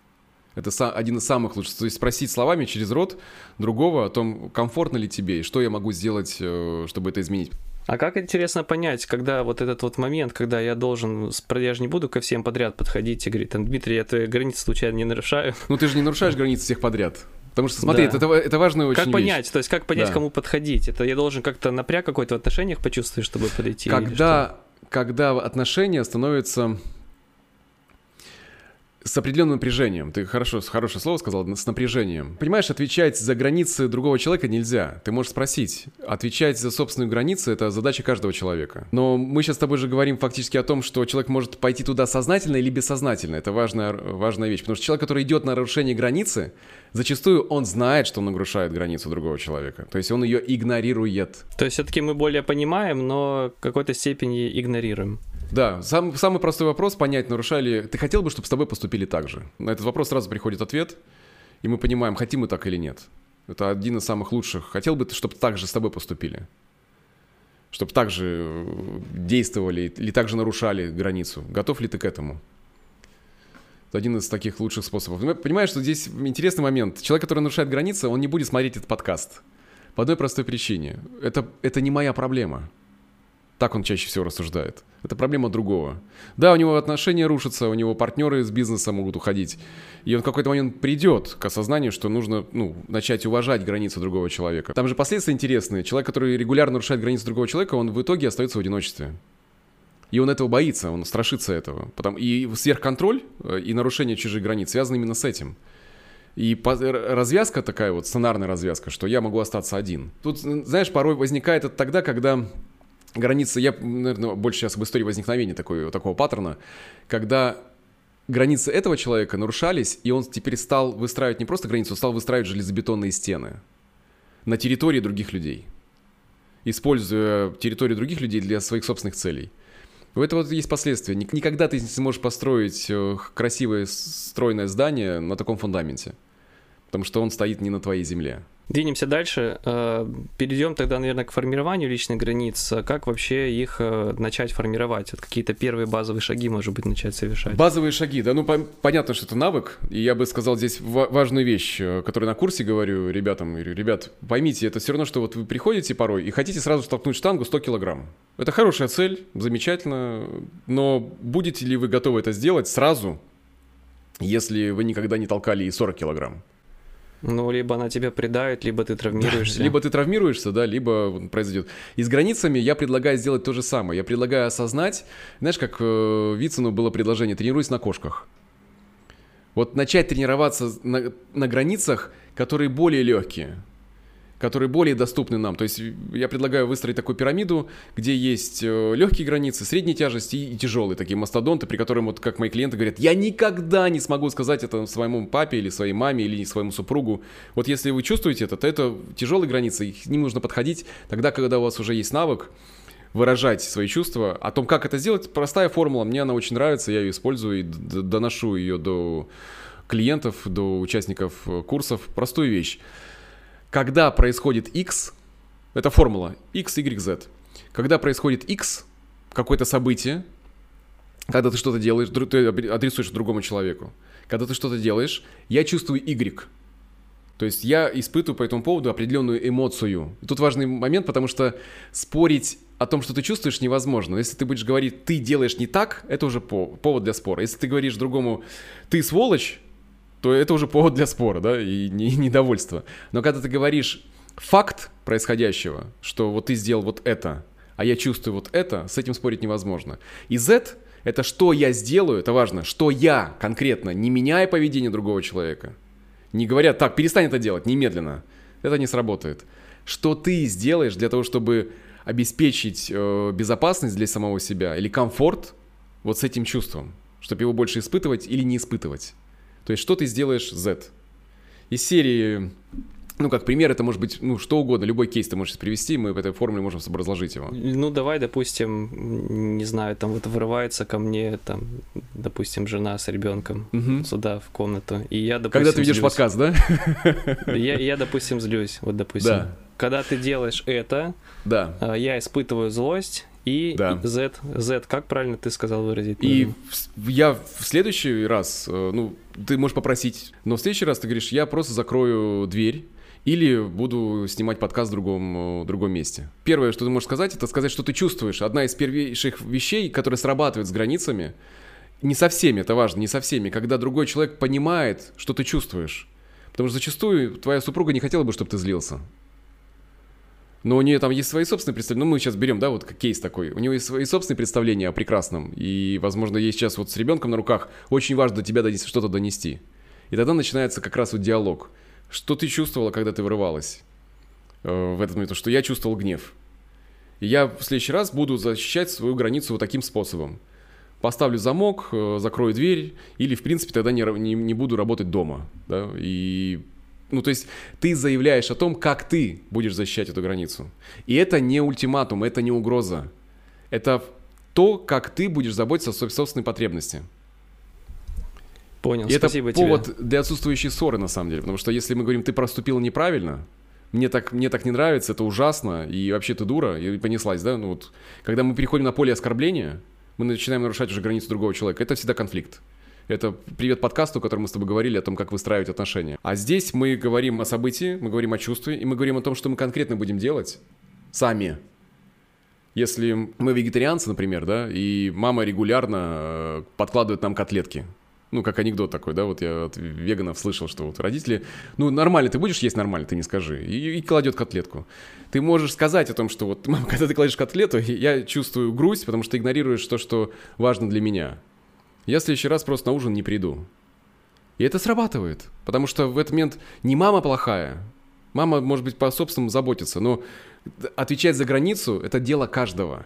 Это один из самых лучших. То есть спросить словами через рот другого о том, комфортно ли тебе и что я могу сделать, э, чтобы это изменить. А как интересно понять, когда вот этот вот момент, когда я должен, я же не буду ко всем подряд подходить и говорить, там, Дмитрий, я твои границы случайно не нарушаю. Ну ты же не нарушаешь границы всех подряд. Потому что, смотри, да. это, это важная очень Как понять, вещь. то есть как понять, да. кому подходить? Это я должен как-то напряг какой-то в отношениях почувствовать, чтобы подойти? Когда, когда отношения становятся с определенным напряжением. Ты хорошо, хорошее слово сказал, с напряжением. Понимаешь, отвечать за границы другого человека нельзя. Ты можешь спросить. Отвечать за собственную границу — это задача каждого человека. Но мы сейчас с тобой же говорим фактически о том, что человек может пойти туда сознательно или бессознательно. Это важная, важная вещь. Потому что человек, который идет на нарушение границы, зачастую он знает, что он нарушает границу другого человека. То есть он ее игнорирует. То есть все-таки мы более понимаем, но в какой-то степени игнорируем. Да, сам, самый простой вопрос понять, нарушали... Ты хотел бы, чтобы с тобой поступили так же? На этот вопрос сразу приходит ответ, и мы понимаем, хотим мы так или нет. Это один из самых лучших. Хотел бы ты, чтобы так же с тобой поступили? Чтобы так же э, действовали или так же нарушали границу? Готов ли ты к этому? Это один из таких лучших способов. Понимаешь, что здесь интересный момент. Человек, который нарушает границы, он не будет смотреть этот подкаст. По одной простой причине. Это, это не моя проблема. Так он чаще всего рассуждает. Это проблема другого. Да, у него отношения рушатся, у него партнеры из бизнеса могут уходить. И он в какой-то момент придет к осознанию, что нужно ну, начать уважать границы другого человека. Там же последствия интересные. Человек, который регулярно нарушает границы другого человека, он в итоге остается в одиночестве. И он этого боится, он страшится этого. И сверхконтроль э, и нарушение чужих границ связаны именно с этим. И развязка такая вот, сценарная развязка, что я могу остаться один. Тут, знаешь, порой возникает это тогда, когда границы, я, наверное, больше сейчас об истории возникновения такой, такого паттерна, когда границы этого человека нарушались, и он теперь стал выстраивать не просто границу, он стал выстраивать железобетонные стены на территории других людей, используя территорию других людей для своих собственных целей. У этого есть последствия. Никогда ты не сможешь построить э, красивое, стройное здание на таком фундаменте, потому что он стоит не на твоей земле. Двинемся дальше. Э, Перейдем тогда, наверное, к формированию личных границ. Как вообще их э, начать формировать? Вот какие-то первые базовые шаги, может быть, начать совершать? Базовые шаги, да, ну понятно, что это навык. И я бы сказал здесь важную вещь, э, которую на курсе говорю ребятам. Говорю, ребят, поймите, это все равно, что вот вы приходите порой и хотите сразу столкнуть штангу 100 килограмм. Это хорошая цель, замечательно, но будете ли вы готовы это сделать сразу, если вы никогда не толкали и 40 килограмм? Ну, либо она тебя предает, либо ты травмируешься. либо ты травмируешься, да, либо произойдет. И с границами я предлагаю сделать то же самое. Я предлагаю осознать, знаешь, как э, Вицину было предложение, тренируйся на кошках. Вот начать тренироваться на, на границах, которые более легкие которые более доступны нам. То есть я предлагаю выстроить такую пирамиду, где есть э, легкие границы, средней тяжести и тяжелые, такие мастодонты, при котором, вот как мои клиенты говорят, я никогда не смогу сказать это своему папе или своей маме или своему супругу. Вот если вы чувствуете это, то это тяжелые границы, к ним нужно подходить тогда, когда у вас уже есть навык, выражать свои чувства. О том, как это сделать, простая формула, мне она очень нравится, я ее использую и доношу ее до клиентов, до участников э, курсов. Простую вещь когда происходит x, это формула x, y, z. Когда происходит x, какое-то событие, когда ты что-то делаешь, ты адресуешь другому человеку, когда ты что-то делаешь, я чувствую y. То есть я испытываю по этому поводу определенную эмоцию. И тут важный момент, потому что спорить о том, что ты чувствуешь, невозможно. Если ты будешь говорить, ты делаешь не так, это уже повод для спора. Если ты говоришь другому, ты сволочь, то это уже повод для спора, да, и недовольства. Но когда ты говоришь факт происходящего, что вот ты сделал вот это, а я чувствую вот это, с этим спорить невозможно. И Z — это что я сделаю, это важно, что я конкретно, не меняя поведение другого человека. Не говоря, так, перестань это делать немедленно. Это не сработает. Что ты сделаешь для того, чтобы обеспечить э, безопасность для самого себя или комфорт вот с этим чувством, чтобы его больше испытывать или не испытывать. То есть что ты сделаешь Z? Из серии ну, как пример, это может быть, ну, что угодно, любой кейс ты можешь привести, мы в этой формуле можем разложить его. Ну, давай, допустим, не знаю, там вот вырывается ко мне, там, допустим, жена с ребенком угу. сюда, в комнату, и я, допустим, Когда ты ведешь злюсь. подкаст, да? Я, я, допустим, злюсь, вот, допустим. Да. Когда ты делаешь это, да. А, я испытываю злость, и да. Z, Z, как правильно ты сказал выразить? И в, я в следующий раз, э, ну, ты можешь попросить, но в следующий раз ты говоришь, я просто закрою дверь, или буду снимать подкаст в другом, в другом месте. Первое, что ты можешь сказать, это сказать, что ты чувствуешь. Одна из первейших вещей, которые срабатывают с границами, не со всеми, это важно, не со всеми, когда другой человек понимает, что ты чувствуешь. Потому что зачастую твоя супруга не хотела бы, чтобы ты злился. Но у нее там есть свои собственные представления. Ну, мы сейчас берем, да, вот кейс такой. У него есть свои собственные представления о прекрасном. И, возможно, ей сейчас вот с ребенком на руках очень важно до тебя что-то донести. И тогда начинается как раз вот диалог. Что ты чувствовала, когда ты вырывалась э, в этот момент? Что я чувствовал гнев. И я в следующий раз буду защищать свою границу вот таким способом. Поставлю замок, э, закрою дверь, или, в принципе, тогда не, не, не буду работать дома. Да? И ну, то есть ты заявляешь о том, как ты будешь защищать эту границу. И это не ультиматум, это не угроза. Это то, как ты будешь заботиться о своей собственной потребности. Понял, и спасибо это повод для отсутствующей ссоры, на самом деле. Потому что если мы говорим, ты проступил неправильно, мне так, мне так не нравится, это ужасно, и вообще ты дура, и понеслась, да? Ну вот, когда мы переходим на поле оскорбления, мы начинаем нарушать уже границу другого человека. Это всегда конфликт. Это привет подкасту, о котором мы с тобой говорили, о том, как выстраивать отношения. А здесь мы говорим о событии, мы говорим о чувстве, и мы говорим о том, что мы конкретно будем делать сами. Если мы вегетарианцы, например, да, и мама регулярно э, подкладывает нам котлетки, ну, как анекдот такой, да, вот я от веганов слышал, что вот родители, ну, нормально, ты будешь есть нормально, ты не скажи, и, и кладет котлетку. Ты можешь сказать о том, что вот, мама, когда ты кладешь котлету, я чувствую грусть, потому что игнорируешь то, что важно для меня я в следующий раз просто на ужин не приду. И это срабатывает, потому что в этот момент не мама плохая, мама, может быть, по собственному заботиться, но отвечать за границу – это дело каждого.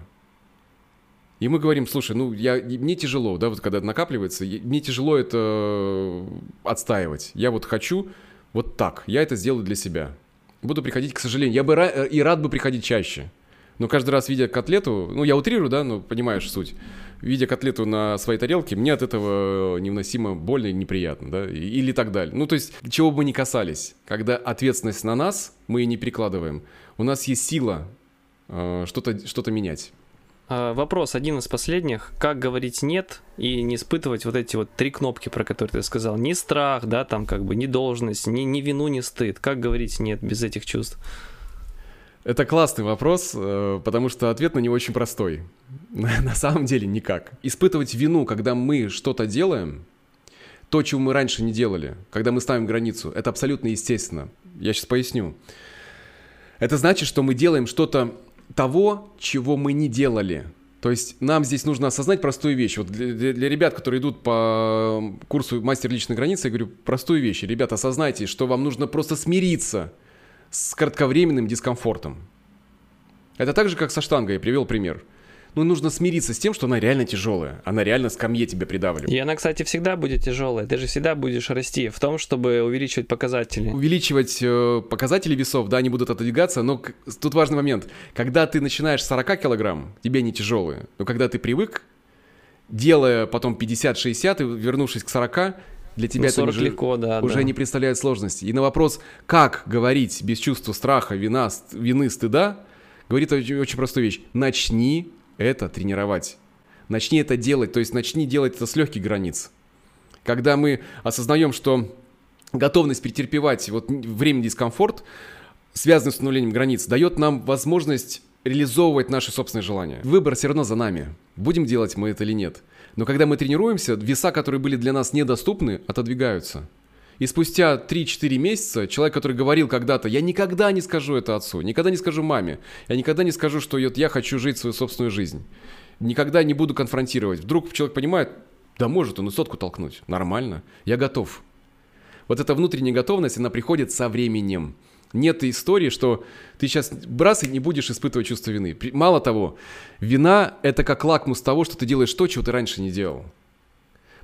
И мы говорим, слушай, ну, я, мне тяжело, да, вот когда это накапливается, мне тяжело это отстаивать. Я вот хочу вот так, я это сделаю для себя. Буду приходить, к сожалению. Я бы ра- и рад бы приходить чаще. Но каждый раз, видя котлету, ну, я утрирую, да, ну, понимаешь суть. Видя котлету на своей тарелке, мне от этого невыносимо больно и неприятно, да, или так далее. Ну, то есть, чего бы мы ни касались, когда ответственность на нас, мы ее не перекладываем, у нас есть сила э, что-то что менять. А, вопрос один из последних. Как говорить «нет» и не испытывать вот эти вот три кнопки, про которые ты сказал? Ни страх, да, там как бы, ни должность, ни, ни вину, ни стыд. Как говорить «нет» без этих чувств? Это классный вопрос, э, потому что ответ на него очень простой. На самом деле никак. Испытывать вину, когда мы что-то делаем, то, чего мы раньше не делали, когда мы ставим границу, это абсолютно естественно. Я сейчас поясню. Это значит, что мы делаем что-то того, чего мы не делали. То есть нам здесь нужно осознать простую вещь. Вот для, для, для ребят, которые идут по курсу мастер личной границы, я говорю простую вещь. Ребята, осознайте, что вам нужно просто смириться с кратковременным дискомфортом. Это так же, как со штангой, я привел пример ну, нужно смириться с тем, что она реально тяжелая. Она реально скамье тебя придавливает. И она, кстати, всегда будет тяжелая. Ты же всегда будешь расти в том, чтобы увеличивать показатели. Увеличивать э, показатели весов, да, они будут отодвигаться, но тут важный момент. Когда ты начинаешь 40 килограмм, тебе не тяжелые. Но когда ты привык, делая потом 50-60 и вернувшись к 40, для тебя ну, это уже, легко, да, уже да. не представляет сложности. И на вопрос, как говорить без чувства страха, вина, вины, стыда, говорит очень, очень простую вещь. Начни это тренировать. Начни это делать, то есть начни делать это с легких границ. Когда мы осознаем, что готовность претерпевать вот время дискомфорт, связанный с установлением границ, дает нам возможность реализовывать наши собственные желания. Выбор все равно за нами. Будем делать мы это или нет. Но когда мы тренируемся, веса, которые были для нас недоступны, отодвигаются. И спустя 3-4 месяца человек, который говорил когда-то, я никогда не скажу это отцу, никогда не скажу маме, я никогда не скажу, что я хочу жить свою собственную жизнь, никогда не буду конфронтировать. Вдруг человек понимает, да может он и сотку толкнуть, нормально, я готов. Вот эта внутренняя готовность, она приходит со временем. Нет истории, что ты сейчас брас и не будешь испытывать чувство вины. Мало того, вина – это как лакмус того, что ты делаешь то, чего ты раньше не делал.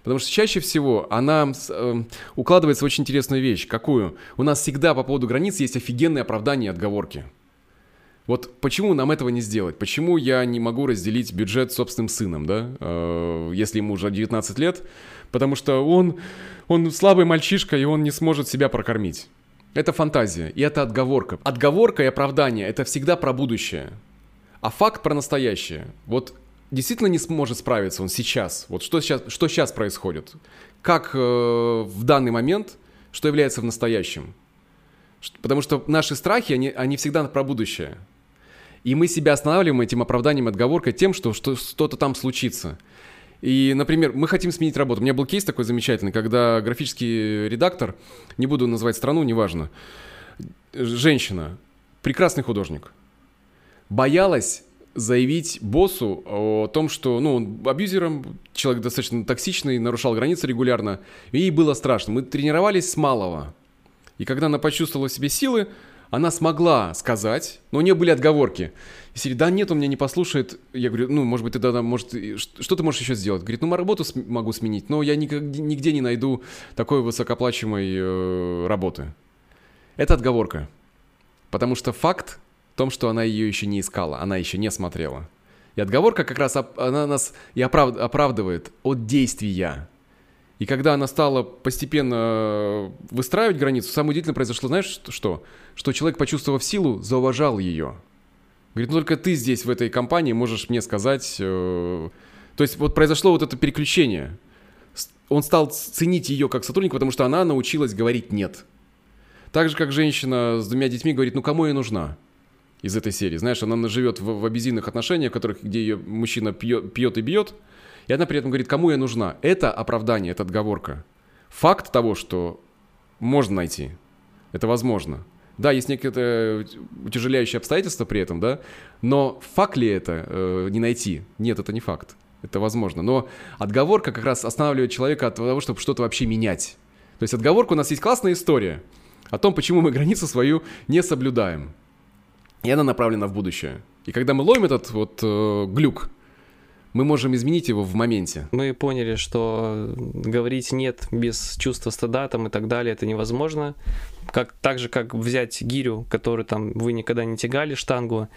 Потому что чаще всего она э, укладывается в очень интересную вещь. Какую? У нас всегда по поводу границ есть офигенные оправдания и отговорки. Вот почему нам этого не сделать? Почему я не могу разделить бюджет с собственным сыном, да, э, если ему уже 19 лет? Потому что он, он слабый мальчишка, и он не сможет себя прокормить. Это фантазия, и это отговорка. Отговорка и оправдание – это всегда про будущее. А факт про настоящее. Вот действительно не сможет справиться он сейчас? Вот что сейчас, что сейчас происходит? Как э, в данный момент, что является в настоящем? Потому что наши страхи, они, они всегда про будущее. И мы себя останавливаем этим оправданием, отговоркой тем, что, что что-то там случится. И, например, мы хотим сменить работу. У меня был кейс такой замечательный, когда графический редактор, не буду называть страну, неважно, женщина, прекрасный художник, боялась заявить боссу о том, что, ну, он абьюзером, человек достаточно токсичный, нарушал границы регулярно, и ей было страшно. Мы тренировались с малого. И когда она почувствовала в себе силы, она смогла сказать, но у нее были отговорки. И серии, да нет, он меня не послушает. Я говорю, ну, может быть, ты тогда, может, что ты можешь еще сделать? Говорит, ну, работу могу сменить, но я нигде, не найду такой высокоплачиваемой э, работы. Это отговорка. Потому что факт том, что она ее еще не искала, она еще не смотрела. И отговорка как раз она нас и оправ, оправдывает от действия. И когда она стала постепенно э, выстраивать границу, самое удивительное произошло, знаешь что? Что человек, почувствовав силу, зауважал ее. Говорит, ну только ты здесь, в этой компании, можешь мне сказать... Э... То есть вот произошло вот это переключение. Он стал ценить ее как сотрудника, потому что она научилась говорить «нет». Так же, как женщина с двумя детьми говорит, ну кому я нужна? из этой серии. Знаешь, она живет в, в обезийных отношениях, в которых, где ее мужчина пьет, пьет и бьет, и она при этом говорит, кому я нужна. Это оправдание, это отговорка. Факт того, что можно найти, это возможно. Да, есть некое утяжеляющее обстоятельство при этом, да, но факт ли это э, не найти? Нет, это не факт. Это возможно. Но отговорка как раз останавливает человека от того, чтобы что-то вообще менять. То есть отговорка у нас есть классная история о том, почему мы границу свою не соблюдаем и она направлена в будущее. И когда мы ловим этот вот э, глюк, мы можем изменить его в моменте. Мы поняли, что говорить нет без чувства стыда там и так далее, это невозможно. Как, так же, как взять гирю, которую там вы никогда не тягали, штангу,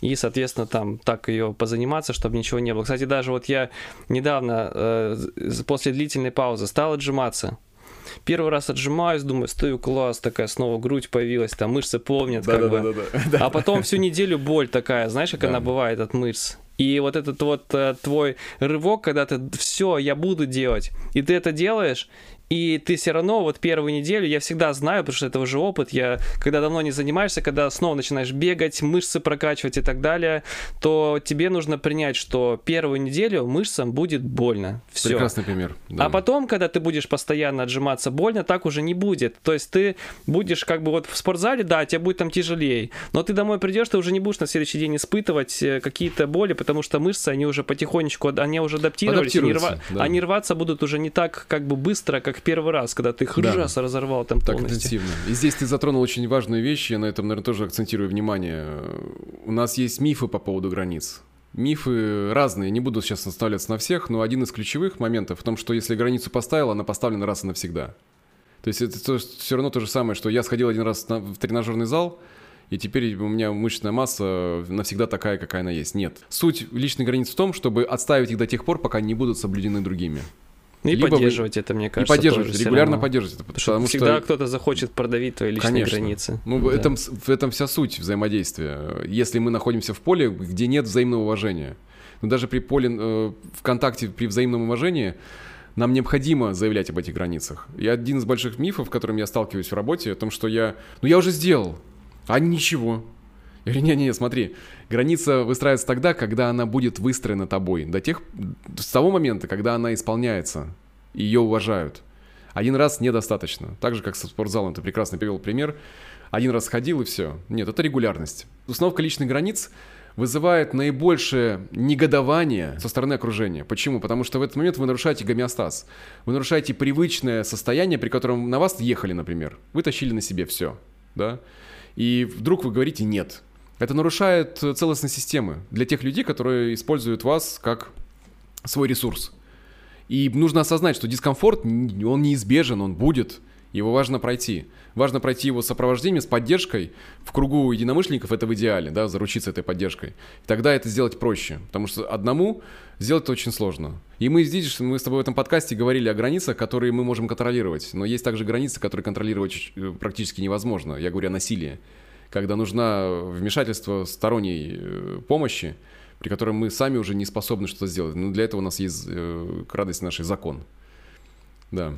и, соответственно, там так ее позаниматься, чтобы ничего не было. Кстати, даже вот я недавно, э, после длительной паузы, стал отжиматься. Первый раз отжимаюсь, думаю, стою класс, такая снова грудь появилась, там мышцы помнят, да, как да, бы. Да, да, да. А потом всю неделю боль такая, знаешь, как да. она бывает от мышц. И вот этот вот э, твой рывок, когда ты все, я буду делать, и ты это делаешь, и ты все равно вот первую неделю, я всегда знаю, потому что это уже опыт, я когда давно не занимаешься, когда снова начинаешь бегать, мышцы прокачивать и так далее, то тебе нужно принять, что первую неделю мышцам будет больно. Все. Прекрасный пример. Да. А потом, когда ты будешь постоянно отжиматься больно, так уже не будет. То есть ты будешь как бы вот в спортзале, да, тебе будет там тяжелее, но ты домой придешь, ты уже не будешь на следующий день испытывать э, какие-то боли, потому что мышцы, они уже потихонечку, они уже адаптировались, они, рва... да. они рваться будут уже не так как бы быстро, как первый раз, когда ты их да. разорвал там так интенсивно. И здесь ты затронул очень важную вещь, я на этом, наверное, тоже акцентирую внимание. У нас есть мифы по поводу границ. Мифы разные, не буду сейчас оставляться на всех, но один из ключевых моментов в том, что если границу поставил, она поставлена раз и навсегда. То есть это то, все равно то же самое, что я сходил один раз на, в тренажерный зал, и теперь у меня мышечная масса навсегда такая, какая она есть. Нет. Суть личной границы в том, чтобы отставить их до тех пор, пока не будут соблюдены другими. И Либо поддерживать вы... это, мне кажется. И поддерживать, регулярно поддерживать это. Потому что всегда кто-то захочет продавить твои личные Конечно. границы. Ну, да. в, этом, в этом вся суть взаимодействия. Если мы находимся в поле, где нет взаимного уважения. Но даже при поле э, в контакте, при взаимном уважении, нам необходимо заявлять об этих границах. И один из больших мифов, с которым я сталкиваюсь в работе, о том, что я... Ну, я уже сделал, а ничего. Я говорю, не-не-не, смотри, граница выстраивается тогда, когда она будет выстроена тобой. До тех, с того момента, когда она исполняется, ее уважают. Один раз недостаточно. Так же, как со спортзалом, ты прекрасно привел пример. Один раз ходил и все. Нет, это регулярность. Установка личных границ вызывает наибольшее негодование со стороны окружения. Почему? Потому что в этот момент вы нарушаете гомеостаз. Вы нарушаете привычное состояние, при котором на вас ехали, например. Вы тащили на себе все. Да? И вдруг вы говорите «нет». Это нарушает целостность системы для тех людей, которые используют вас как свой ресурс. И нужно осознать, что дискомфорт, он неизбежен, он будет, его важно пройти. Важно пройти его с сопровождением, с поддержкой. В кругу единомышленников это в идеале, да, заручиться этой поддержкой. И тогда это сделать проще, потому что одному сделать это очень сложно. И мы здесь, мы с тобой в этом подкасте говорили о границах, которые мы можем контролировать. Но есть также границы, которые контролировать э, практически невозможно. Я говорю о насилии когда нужна вмешательство сторонней э, помощи, при котором мы сами уже не способны что-то сделать. Но для этого у нас есть э, к радости нашей закон. Да.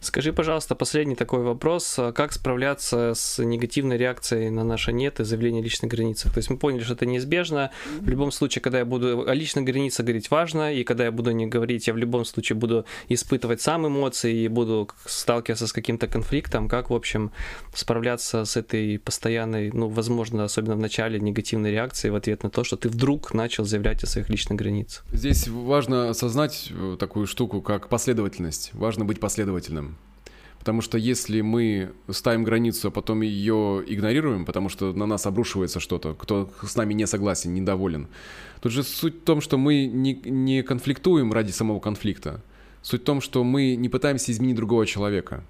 Скажи, пожалуйста, последний такой вопрос. Как справляться с негативной реакцией на наше «нет» и заявление о личных границах? То есть мы поняли, что это неизбежно. В любом случае, когда я буду о личных границах говорить важно, и когда я буду не говорить, я в любом случае буду испытывать сам эмоции и буду сталкиваться с каким-то конфликтом. Как, в общем, справляться с этой постоянной, ну, возможно, особенно в начале, негативной реакцией в ответ на то, что ты вдруг начал заявлять о своих личных границах? Здесь важно осознать э, такую штуку, как последовательность. Важно быть последовательным. Потому что если мы ставим границу, а потом ее игнорируем, потому что на нас обрушивается что-то, кто с нами не согласен, недоволен, тут же суть в том, что мы не, не конфликтуем ради самого конфликта. Суть в том, что мы не пытаемся изменить другого человека.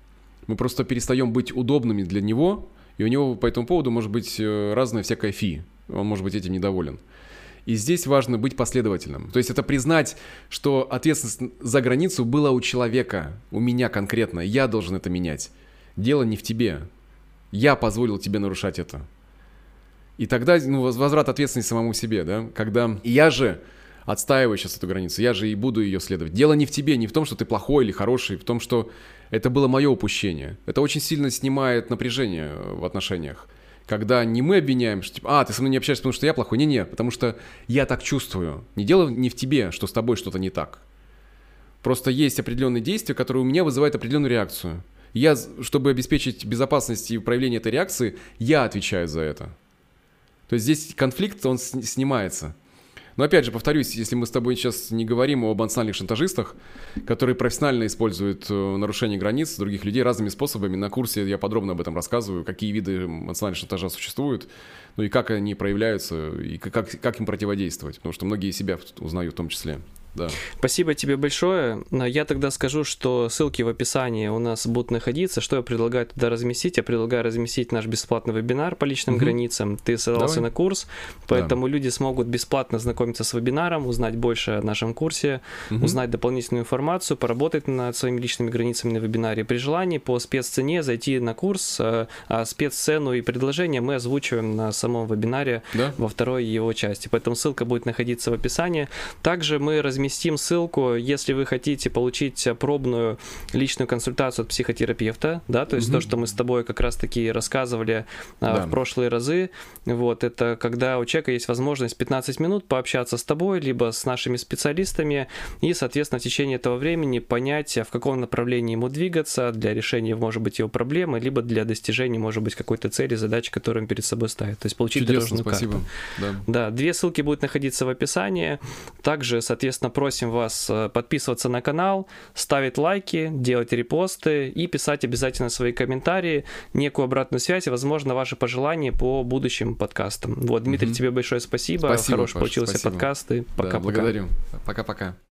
Мы просто перестаем быть удобными для него, и у него по этому поводу может быть э, разная всякая фи. Он может быть этим недоволен. И здесь важно быть последовательным. То есть это признать, что ответственность за границу была у человека, у меня конкретно. Я должен это менять. Дело не в тебе. Я позволил тебе нарушать это. И тогда ну, возврат ответственности самому себе, да, когда я же отстаиваю сейчас эту границу, я же и буду ее следовать. Дело не в тебе, не в том, что ты плохой или хороший, в том, что это было мое упущение. Это очень сильно снимает напряжение в отношениях когда не мы обвиняем, что типа, а, ты со мной не общаешься, потому что я плохой. Не-не, потому что я так чувствую. Не дело не в тебе, что с тобой что-то не так. Просто есть определенные действия, которые у меня вызывают определенную реакцию. Я, чтобы обеспечить безопасность и проявление этой реакции, я отвечаю за это. То есть здесь конфликт, он снимается. Но опять же, повторюсь, если мы с тобой сейчас не говорим об эмоциональных шантажистах, которые профессионально используют э, нарушение границ других людей разными способами, на курсе я подробно об этом рассказываю, какие виды эмоционального шантажа существуют, ну и как они проявляются, и как, как им противодействовать, потому что многие себя узнают в том числе. Да. Спасибо тебе большое. Я тогда скажу, что ссылки в описании у нас будут находиться. Что я предлагаю туда разместить? Я предлагаю разместить наш бесплатный вебинар по личным угу. границам. Ты ссылался Давай. на курс, поэтому да. люди смогут бесплатно знакомиться с вебинаром, узнать больше о нашем курсе, угу. узнать дополнительную информацию, поработать над своими личными границами на вебинаре. При желании по спеццене зайти на курс, э, а спеццену и предложение мы озвучиваем на самом вебинаре да? во второй его части. Поэтому ссылка будет находиться в описании. Также мы разместим разместим ссылку, если вы хотите получить пробную личную консультацию от психотерапевта, да, то есть угу. то, что мы с тобой как раз-таки рассказывали а, да. в прошлые разы, вот, это когда у человека есть возможность 15 минут пообщаться с тобой, либо с нашими специалистами, и, соответственно, в течение этого времени понять, в каком направлении ему двигаться для решения, может быть, его проблемы, либо для достижения, может быть, какой-то цели, задачи, которую он перед собой ставит. То есть получить Чудесно, дорожную спасибо. карту. Да. да, две ссылки будут находиться в описании. Также, соответственно, Соответственно, просим вас э, подписываться на канал, ставить лайки, делать репосты и писать обязательно свои комментарии, некую обратную связь и, возможно, ваши пожелания по будущим подкастам. Вот, Дмитрий, угу. тебе большое спасибо. Спасибо, Хороший получился спасибо. подкаст. И пока-пока. Да, благодарю. Пока-пока.